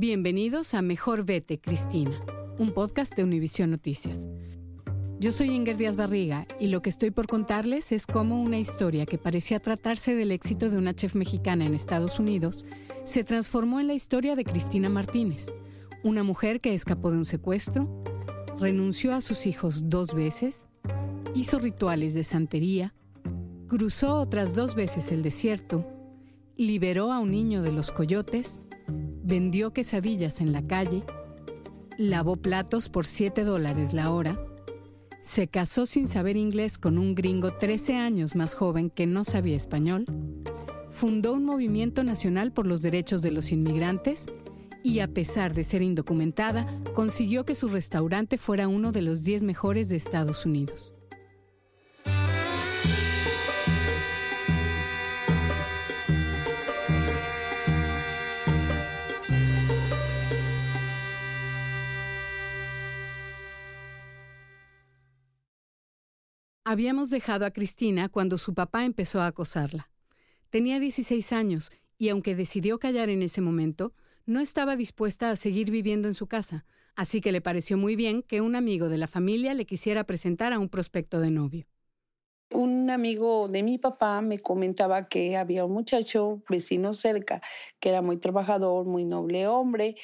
Bienvenidos a Mejor Vete, Cristina, un podcast de Univisión Noticias. Yo soy Inger Díaz Barriga y lo que estoy por contarles es cómo una historia que parecía tratarse del éxito de una chef mexicana en Estados Unidos se transformó en la historia de Cristina Martínez, una mujer que escapó de un secuestro, renunció a sus hijos dos veces, hizo rituales de santería, cruzó otras dos veces el desierto, liberó a un niño de los coyotes, vendió quesadillas en la calle, lavó platos por 7 dólares la hora, se casó sin saber inglés con un gringo 13 años más joven que no sabía español, fundó un movimiento nacional por los derechos de los inmigrantes y a pesar de ser indocumentada, consiguió que su restaurante fuera uno de los 10 mejores de Estados Unidos. Habíamos dejado a Cristina cuando su papá empezó a acosarla. Tenía 16 años y aunque decidió callar en ese momento, no estaba dispuesta a seguir viviendo en su casa, así que le pareció muy bien que un amigo de la familia le quisiera presentar a un prospecto de novio. Un amigo de mi papá me comentaba que había un muchacho vecino cerca que era muy trabajador, muy noble hombre,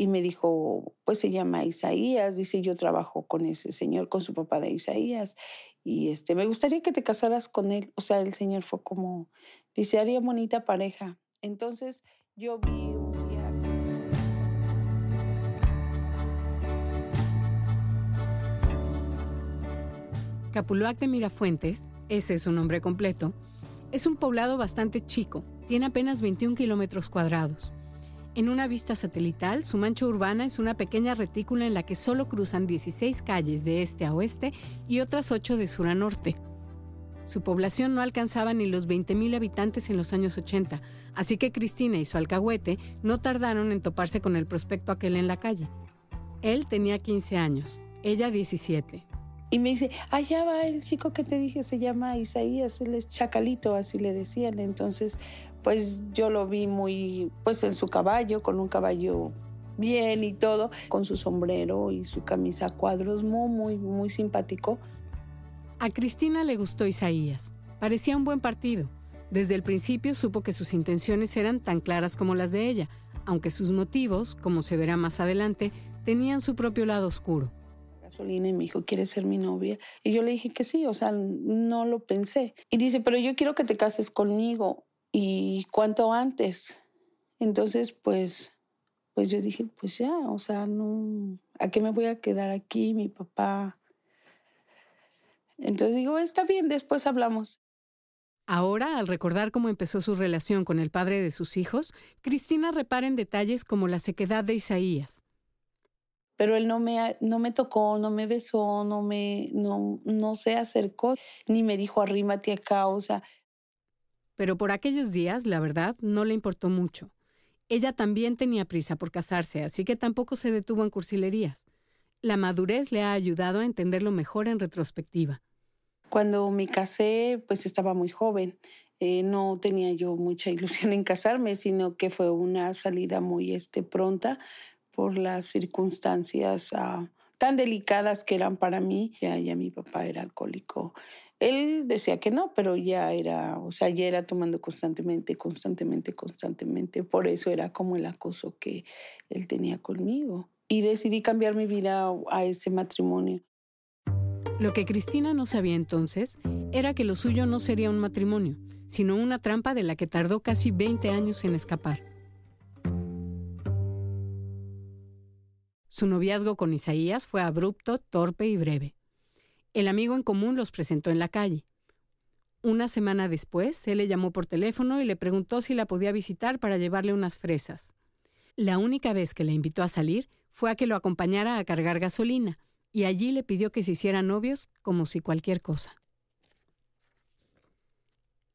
y me dijo, pues se llama Isaías, dice, yo trabajo con ese señor, con su papá de Isaías, y este, me gustaría que te casaras con él. O sea, el señor fue como, dice, haría bonita pareja. Entonces yo vi un día... Capuluac de Mirafuentes, ese es su nombre completo, es un poblado bastante chico, tiene apenas 21 kilómetros cuadrados. En una vista satelital, su mancha urbana es una pequeña retícula en la que solo cruzan 16 calles de este a oeste y otras 8 de sur a norte. Su población no alcanzaba ni los 20.000 habitantes en los años 80, así que Cristina y su alcahuete no tardaron en toparse con el prospecto aquel en la calle. Él tenía 15 años, ella 17. Y me dice, allá va el chico que te dije, se llama Isaías, él es Chacalito, así le decían. Entonces, pues yo lo vi muy, pues en su caballo, con un caballo bien y todo, con su sombrero y su camisa a cuadros, muy, muy, muy simpático. A Cristina le gustó Isaías. Parecía un buen partido. Desde el principio supo que sus intenciones eran tan claras como las de ella, aunque sus motivos, como se verá más adelante, tenían su propio lado oscuro. Gasolina y me dijo, ¿quieres ser mi novia? Y yo le dije que sí, o sea, no lo pensé. Y dice, pero yo quiero que te cases conmigo y cuanto antes. Entonces, pues, pues yo dije, pues ya, o sea, no, ¿a qué me voy a quedar aquí, mi papá? Entonces digo, está bien, después hablamos. Ahora, al recordar cómo empezó su relación con el padre de sus hijos, Cristina repara en detalles como la sequedad de Isaías. Pero él no me, no me tocó, no me besó, no me, no, no se acercó, ni me dijo arrímate acá, o sea, pero por aquellos días, la verdad, no le importó mucho. Ella también tenía prisa por casarse, así que tampoco se detuvo en cursilerías. La madurez le ha ayudado a entenderlo mejor en retrospectiva. Cuando me casé, pues estaba muy joven. Eh, no tenía yo mucha ilusión en casarme, sino que fue una salida muy este, pronta por las circunstancias ah, tan delicadas que eran para mí. Ya, ya mi papá era alcohólico él decía que no, pero ya era, o sea, ya era tomando constantemente, constantemente, constantemente. Por eso era como el acoso que él tenía conmigo. Y decidí cambiar mi vida a ese matrimonio. Lo que Cristina no sabía entonces era que lo suyo no sería un matrimonio, sino una trampa de la que tardó casi 20 años en escapar. Su noviazgo con Isaías fue abrupto, torpe y breve. El amigo en común los presentó en la calle. Una semana después, él le llamó por teléfono y le preguntó si la podía visitar para llevarle unas fresas. La única vez que le invitó a salir fue a que lo acompañara a cargar gasolina, y allí le pidió que se hicieran novios como si cualquier cosa.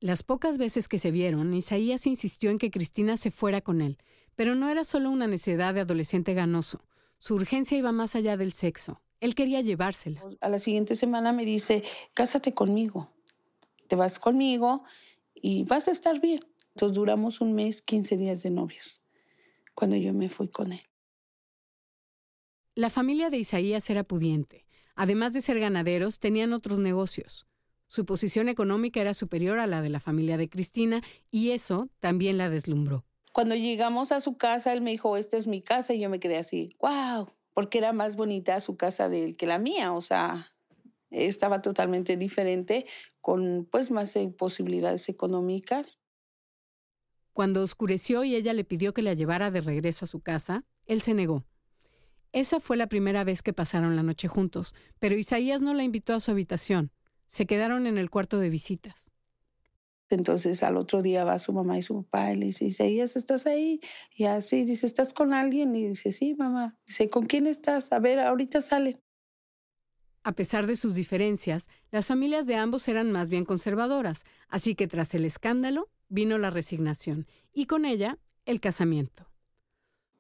Las pocas veces que se vieron, Isaías insistió en que Cristina se fuera con él, pero no era solo una necedad de adolescente ganoso. Su urgencia iba más allá del sexo. Él quería llevársela. A la siguiente semana me dice, cásate conmigo. Te vas conmigo y vas a estar bien. Entonces duramos un mes, 15 días de novios, cuando yo me fui con él. La familia de Isaías era pudiente. Además de ser ganaderos, tenían otros negocios. Su posición económica era superior a la de la familia de Cristina y eso también la deslumbró. Cuando llegamos a su casa, él me dijo, esta es mi casa y yo me quedé así, wow, porque era más bonita su casa de él que la mía, o sea, estaba totalmente diferente, con pues más eh, posibilidades económicas. Cuando oscureció y ella le pidió que la llevara de regreso a su casa, él se negó. Esa fue la primera vez que pasaron la noche juntos, pero Isaías no la invitó a su habitación. Se quedaron en el cuarto de visitas. Entonces al otro día va su mamá y su papá y le dice, Isaías, ¿estás ahí? Y así dice, ¿estás con alguien? Y dice, sí, mamá. Dice, ¿con quién estás? A ver, ahorita sale. A pesar de sus diferencias, las familias de ambos eran más bien conservadoras, así que tras el escándalo vino la resignación y con ella el casamiento.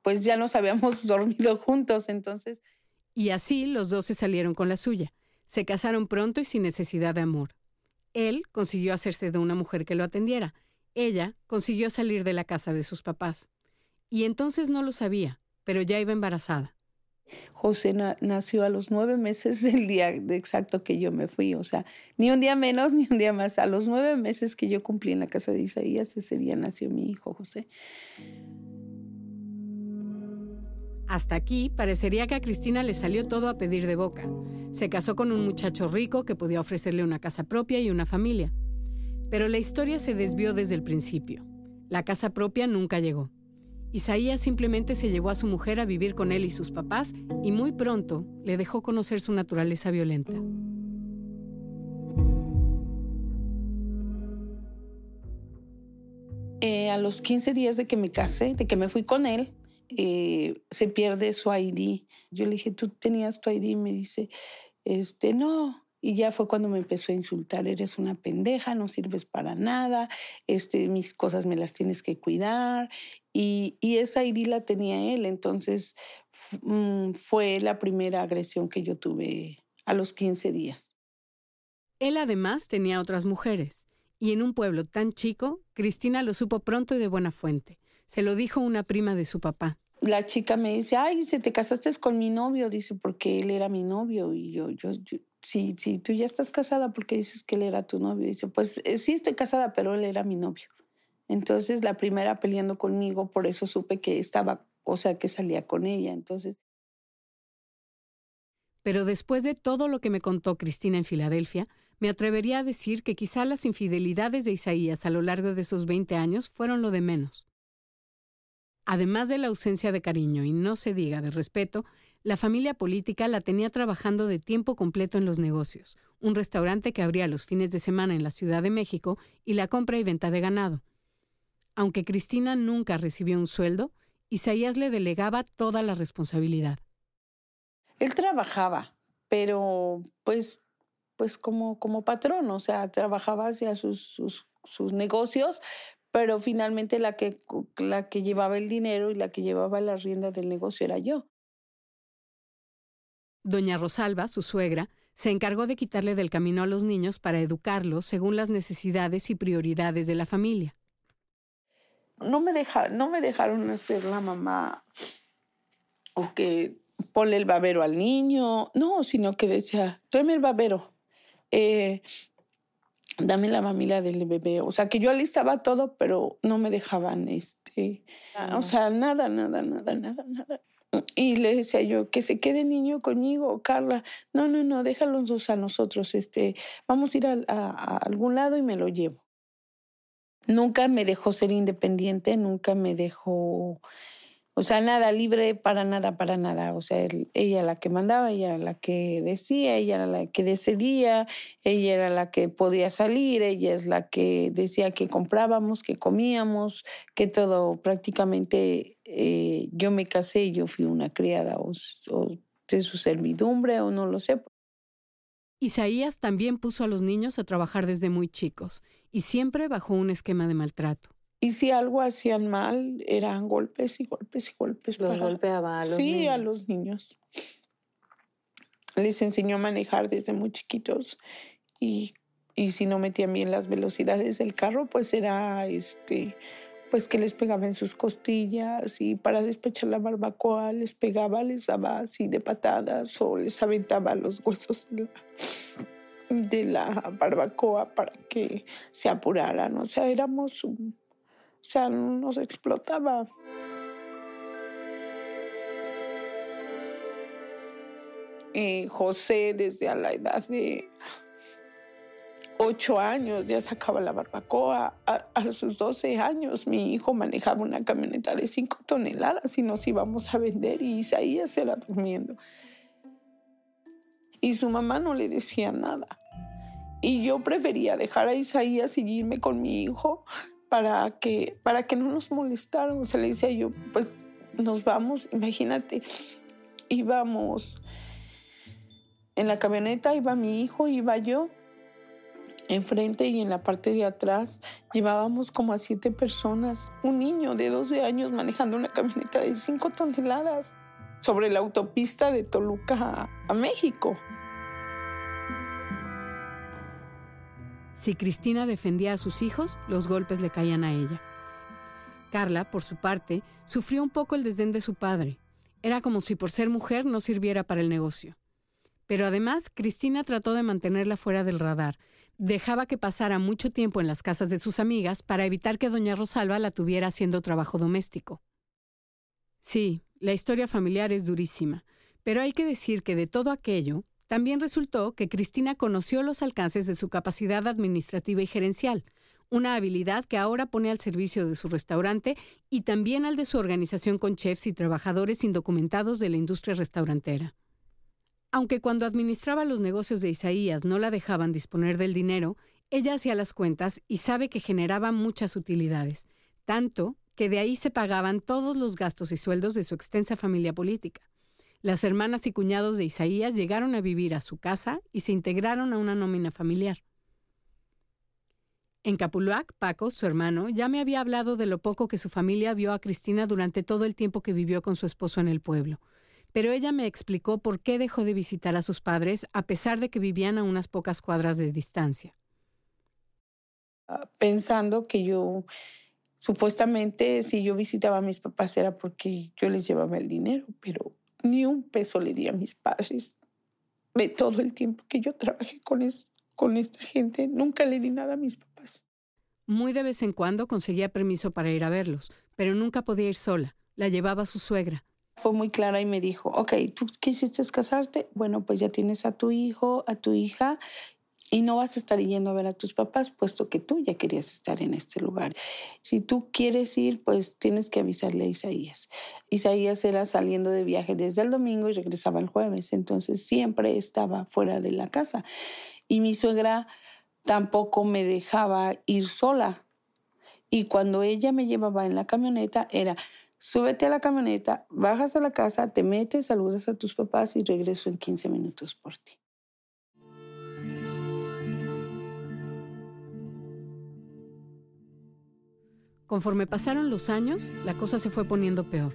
Pues ya nos habíamos dormido juntos, entonces. Y así los dos se salieron con la suya. Se casaron pronto y sin necesidad de amor. Él consiguió hacerse de una mujer que lo atendiera. Ella consiguió salir de la casa de sus papás. Y entonces no lo sabía, pero ya iba embarazada. José nació a los nueve meses del día exacto que yo me fui, o sea, ni un día menos ni un día más. A los nueve meses que yo cumplí en la casa de Isaías, ese día nació mi hijo José. Hasta aquí parecería que a Cristina le salió todo a pedir de boca. Se casó con un muchacho rico que podía ofrecerle una casa propia y una familia. Pero la historia se desvió desde el principio. La casa propia nunca llegó. Isaías simplemente se llevó a su mujer a vivir con él y sus papás y muy pronto le dejó conocer su naturaleza violenta. Eh, a los 15 días de que me casé, de que me fui con él, eh, se pierde su ID. Yo le dije, ¿tú tenías tu ID? Y me dice, este, no. Y ya fue cuando me empezó a insultar, eres una pendeja, no sirves para nada, este, mis cosas me las tienes que cuidar. Y, y esa ID la tenía él, entonces mm, fue la primera agresión que yo tuve a los 15 días. Él además tenía otras mujeres, y en un pueblo tan chico, Cristina lo supo pronto y de buena fuente. Se lo dijo una prima de su papá. La chica me dice, ay, dice, te casaste con mi novio, dice, porque él era mi novio. Y yo, yo, yo sí, sí, tú ya estás casada porque dices que él era tu novio. Dice, pues eh, sí estoy casada, pero él era mi novio. Entonces la primera peleando conmigo, por eso supe que estaba, o sea, que salía con ella. Entonces. Pero después de todo lo que me contó Cristina en Filadelfia, me atrevería a decir que quizá las infidelidades de Isaías a lo largo de esos 20 años fueron lo de menos. Además de la ausencia de cariño y no se diga de respeto, la familia política la tenía trabajando de tiempo completo en los negocios, un restaurante que abría los fines de semana en la Ciudad de México y la compra y venta de ganado. Aunque Cristina nunca recibió un sueldo, Isaías le delegaba toda la responsabilidad. Él trabajaba, pero pues, pues como, como patrón, o sea, trabajaba hacia sus, sus, sus negocios, pero finalmente la que, la que llevaba el dinero y la que llevaba la rienda del negocio era yo. Doña Rosalba, su suegra, se encargó de quitarle del camino a los niños para educarlos según las necesidades y prioridades de la familia. No me, deja, no me dejaron ser la mamá o que ponle el babero al niño, no, sino que decía, tráeme el babero. Eh, dame la mamila del bebé. O sea, que yo alistaba todo, pero no me dejaban, este, o sea, nada, nada, nada, nada, nada. Y le decía yo, que se quede niño conmigo, Carla. No, no, no, déjalos a nosotros, este, vamos a ir a, a algún lado y me lo llevo. Nunca me dejó ser independiente, nunca me dejó O sea, nada libre para nada, para nada. O sea, ella era la que mandaba, ella era la que decía, ella era la que decidía, ella era la que podía salir, ella es la que decía que comprábamos, que comíamos, que todo prácticamente eh, yo me casé y yo fui una criada o, o de su servidumbre o no lo sé. Isaías también puso a los niños a trabajar desde muy chicos y siempre bajo un esquema de maltrato. Y si algo hacían mal, eran golpes y golpes y golpes. ¿Los golpeaba a los sí, niños? Sí, a los niños. Les enseñó a manejar desde muy chiquitos y, y si no metían bien las velocidades del carro, pues era este pues que les pegaba en sus costillas y para despechar la barbacoa les pegaba, les daba así de patadas o les aventaba los huesos de la, de la barbacoa para que se apuraran. O sea, éramos un, o sea, nos explotaba. Eh, José, desde a la edad de ocho años, ya sacaba la barbacoa. A, sus 12 años, mi hijo manejaba una camioneta de cinco toneladas y nos íbamos a vender y Isaías era durmiendo. Y su mamá no le decía nada. Y yo prefería dejar a Isaías y irme con mi hijo para que, para que no nos molestaran. O sea, le decía yo, pues nos vamos, imagínate, íbamos en la camioneta, iba mi hijo, iba yo, enfrente y en la parte de atrás llevábamos como a siete personas. Un niño de 12 años manejando una camioneta de 5 toneladas sobre la autopista de Toluca a, a México. Si Cristina defendía a sus hijos, los golpes le caían a ella. Carla, por su parte, sufrió un poco el desdén de su padre. Era como si por ser mujer no sirviera para el negocio. Pero además, Cristina trató de mantenerla fuera del radar. Dejaba que pasara mucho tiempo en las casas de sus amigas para evitar que doña Rosalba la tuviera haciendo trabajo doméstico. Sí, la historia familiar es durísima, pero hay que decir que de todo aquello, también resultó que Cristina conoció los alcances de su capacidad administrativa y gerencial, una habilidad que ahora pone al servicio de su restaurante y también al de su organización con chefs y trabajadores indocumentados de la industria restaurantera. Aunque cuando administraba los negocios de Isaías no la dejaban disponer del dinero, ella hacía las cuentas y sabe que generaba muchas utilidades, tanto que de ahí se pagaban todos los gastos y sueldos de su extensa familia política. Las hermanas y cuñados de Isaías llegaron a vivir a su casa y se integraron a una nómina familiar. En Capuluac, Paco, su hermano, ya me había hablado de lo poco que su familia vio a Cristina durante todo el tiempo que vivió con su esposo en el pueblo, pero ella me explicó por qué dejó de visitar a sus padres a pesar de que vivían a unas pocas cuadras de distancia. Pensando que yo, supuestamente, si yo visitaba a mis papás era porque yo les llevaba el dinero, pero ni un peso le di a mis padres de todo el tiempo que yo trabajé con, es, con esta gente. Nunca le di nada a mis papás. Muy de vez en cuando conseguía permiso para ir a verlos, pero nunca podía ir sola. La llevaba su suegra. Fue muy clara y me dijo, ok, ¿tú quisiste casarte? Bueno, pues ya tienes a tu hijo, a tu hija, y no vas a estar yendo a ver a tus papás, puesto que tú ya querías estar en este lugar. Si tú quieres ir, pues tienes que avisarle a Isaías. Isaías era saliendo de viaje desde el domingo y regresaba el jueves, entonces siempre estaba fuera de la casa. Y mi suegra tampoco me dejaba ir sola. Y cuando ella me llevaba en la camioneta era, súbete a la camioneta, bajas a la casa, te metes, saludas a tus papás y regreso en 15 minutos por ti. Conforme pasaron los años, la cosa se fue poniendo peor.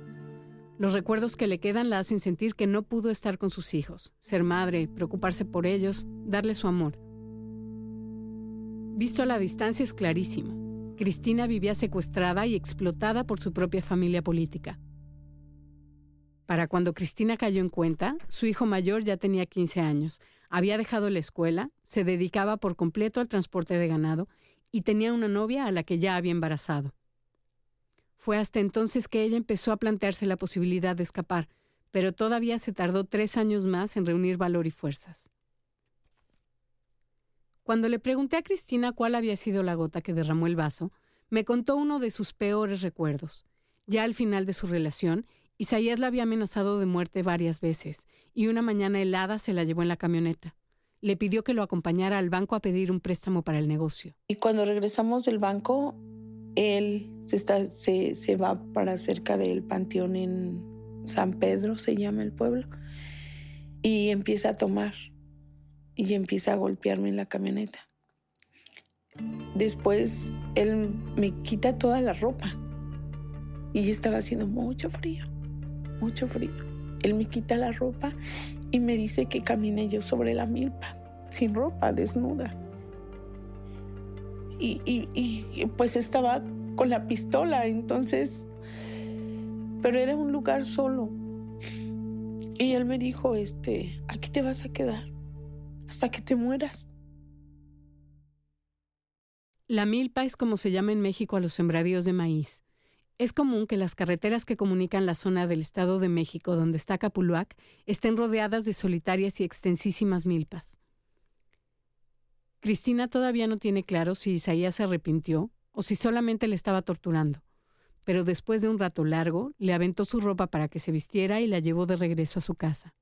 Los recuerdos que le quedan la hacen sentir que no pudo estar con sus hijos, ser madre, preocuparse por ellos, darles su amor. Visto a la distancia es clarísimo. Cristina vivía secuestrada y explotada por su propia familia política. Para cuando Cristina cayó en cuenta, su hijo mayor ya tenía 15 años, había dejado la escuela, se dedicaba por completo al transporte de ganado y tenía una novia a la que ya había embarazado. Fue hasta entonces que ella empezó a plantearse la posibilidad de escapar, pero todavía se tardó tres años más en reunir valor y fuerzas. Cuando le pregunté a Cristina cuál había sido la gota que derramó el vaso, me contó uno de sus peores recuerdos. Ya al final de su relación, Isaías la había amenazado de muerte varias veces, y una mañana helada se la llevó en la camioneta. Le pidió que lo acompañara al banco a pedir un préstamo para el negocio. Y cuando regresamos del banco, él se, está, se, se va para cerca del panteón en San Pedro, se llama el pueblo, y empieza a tomar y empieza a golpearme en la camioneta. Después él me quita toda la ropa y estaba haciendo mucho frío, mucho frío. Él me quita la ropa y me dice que camine yo sobre la milpa, sin ropa, desnuda. Y, pues estaba con la pistola, entonces, pero era un lugar solo. Y él me dijo, este, aquí te vas a quedar hasta que te mueras. La milpa es como se llama en México a los sembradíos de maíz. Es común que las carreteras que comunican la zona del Estado de México donde está Capuluac estén rodeadas de solitarias y extensísimas milpas. Cristina todavía no tiene claro si Isaías se arrepintió o si solamente le estaba torturando, pero después de un rato largo le aventó su ropa para que se vistiera y la llevó de regreso a su casa.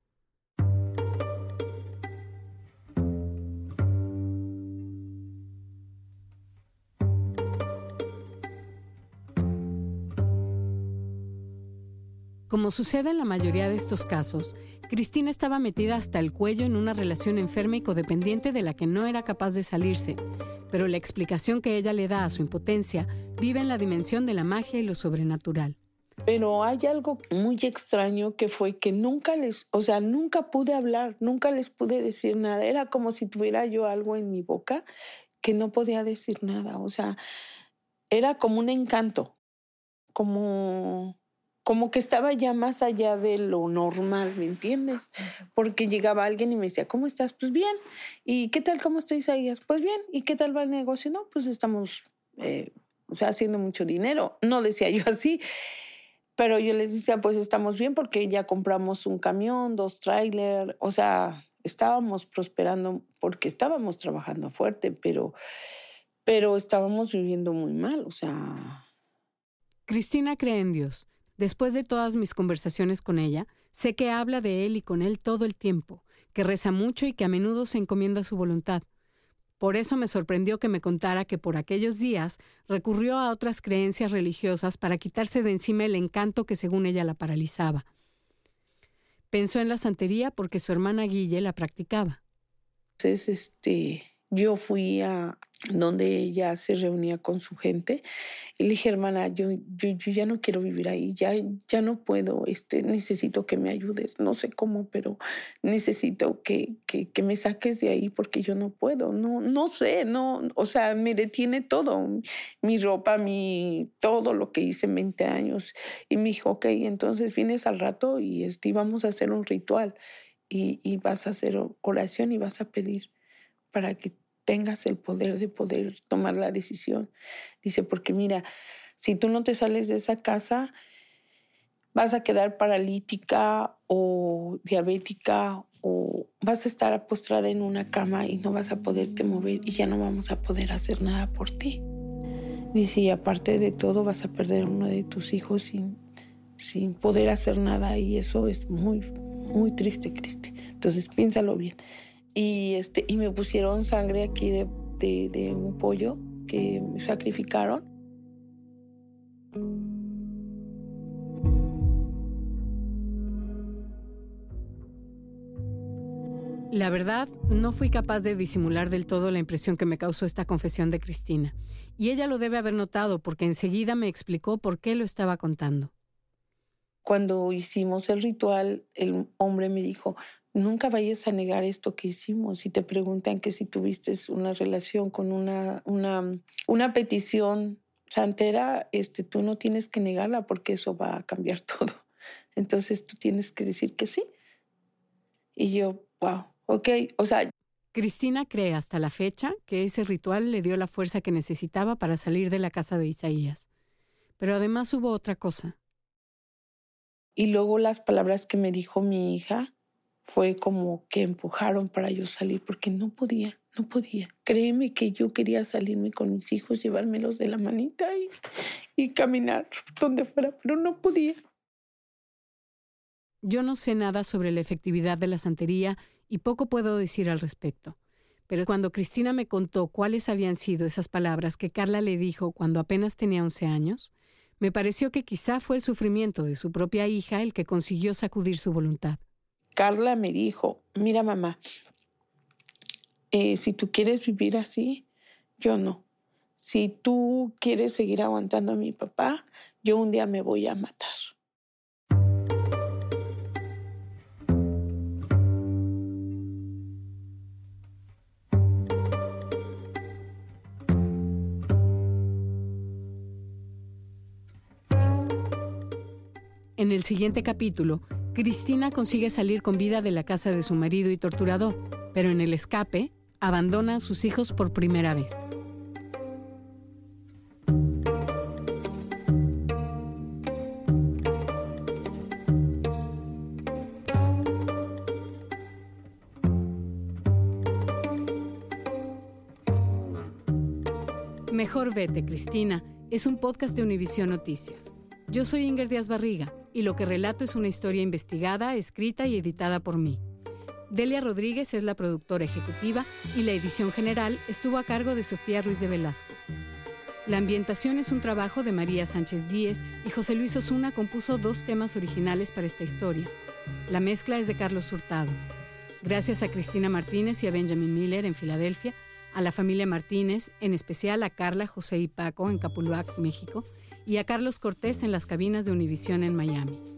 Como sucede en la mayoría de estos casos, Cristina estaba metida hasta el cuello en una relación enferma y codependiente de la que no era capaz de salirse, pero la explicación que ella le da a su impotencia vive en la dimensión de la magia y lo sobrenatural. Pero hay algo muy extraño que fue que nunca les, o sea, nunca pude hablar, nunca les pude decir nada. Era como si tuviera yo algo en mi boca que no podía decir nada. O sea, era como un encanto, como como que estaba ya más allá de lo normal, ¿me entiendes? Porque llegaba alguien y me decía, ¿cómo estás? Pues bien. ¿Y qué tal? ¿Cómo estás, Isaías? Pues bien. ¿Y qué tal va el negocio? No, pues estamos, eh, o sea, haciendo mucho dinero. No decía yo así, pero yo les decía, pues estamos bien porque ya compramos un camión, dos trailers, o sea, estábamos prosperando porque estábamos trabajando fuerte, pero, pero estábamos viviendo muy mal, o sea... Cristina cree en Dios Después de todas mis conversaciones con ella, sé que habla de él y con él todo el tiempo, que reza mucho y que a menudo se encomienda su voluntad. Por eso me sorprendió que me contara que por aquellos días recurrió a otras creencias religiosas para quitarse de encima el encanto que según ella la paralizaba. Pensó en la santería porque su hermana Guille la practicaba. Es este yo fui a donde ella se reunía con su gente y le dije, hermana, yo, yo, ya no quiero vivir ahí, ya, ya no puedo, este, necesito que me ayudes, no sé cómo, pero necesito que, que, que, me saques de ahí porque yo no puedo, no, no sé, no, o sea, me detiene todo, mi ropa, mi, todo lo que hice en 20 años. Y me dijo, ok, entonces vienes al rato y este, vamos a hacer un ritual y, y vas a hacer oración y vas a pedir para que tengas el poder de poder tomar la decisión. Dice, porque mira, si tú no te sales de esa casa, vas a quedar paralítica o diabética o vas a estar postrada en una cama y no vas a poderte mover y ya no vamos a poder hacer nada por ti. Dice, y aparte de todo vas a perder uno de tus hijos sin, sin poder hacer nada y eso es muy, muy triste, Cristi. Entonces piénsalo bien y, este, y me pusieron sangre aquí de, de, un pollo que me sacrificaron. La verdad, no fui capaz de disimular del todo la impresión que me causó esta confesión de Cristina, y ella lo debe haber notado porque enseguida me explicó por qué lo estaba contando. Cuando hicimos el ritual, el hombre me dijo, nunca vayas a negar esto que hicimos. Si te preguntan que si tuviste una relación con una, una, una petición santera, este, tú no tienes que negarla porque eso va a cambiar todo. Entonces tú tienes que decir que sí. Y yo, wow, ok, o sea... Cristina cree hasta la fecha que ese ritual le dio la fuerza que necesitaba para salir de la casa de Isaías. Pero además hubo otra cosa. Y luego las palabras que me dijo mi hija, fue como que empujaron para yo salir porque no podía, no podía. Créeme que yo quería salirme con mis hijos, llevármelos de la manita y, y caminar donde fuera, pero no podía. Yo no sé nada sobre la efectividad de la santería y poco puedo decir al respecto. Pero cuando Cristina me contó cuáles habían sido esas palabras que Carla le dijo cuando apenas tenía 11 años, me pareció que quizá fue el sufrimiento de su propia hija el que consiguió sacudir su voluntad. Carla me dijo, mira mamá, eh, si tú quieres vivir así, yo no. Si tú quieres seguir aguantando a mi papá, yo un día me voy a matar. En el siguiente capítulo, Cristina consigue salir con vida de la casa de su marido y torturador, pero en el escape abandona a sus hijos por primera vez. Mejor vete, Cristina, es un podcast de Univisión Noticias. Yo soy Inger Díaz Barriga y lo que relato es una historia investigada, escrita y editada por mí. Delia Rodríguez es la productora ejecutiva y la edición general estuvo a cargo de Sofía Ruiz de Velasco. La ambientación es un trabajo de María Sánchez Díez y José Luis Osuna compuso dos temas originales para esta historia. La mezcla es de Carlos Hurtado. Gracias a Cristina Martínez y a Benjamin Miller en Filadelfia, a la familia Martínez, en especial a Carla, José y Paco en Capuluac, México, y a Carlos Cortés en las cabinas de Univisión en Miami.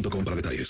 para detalles.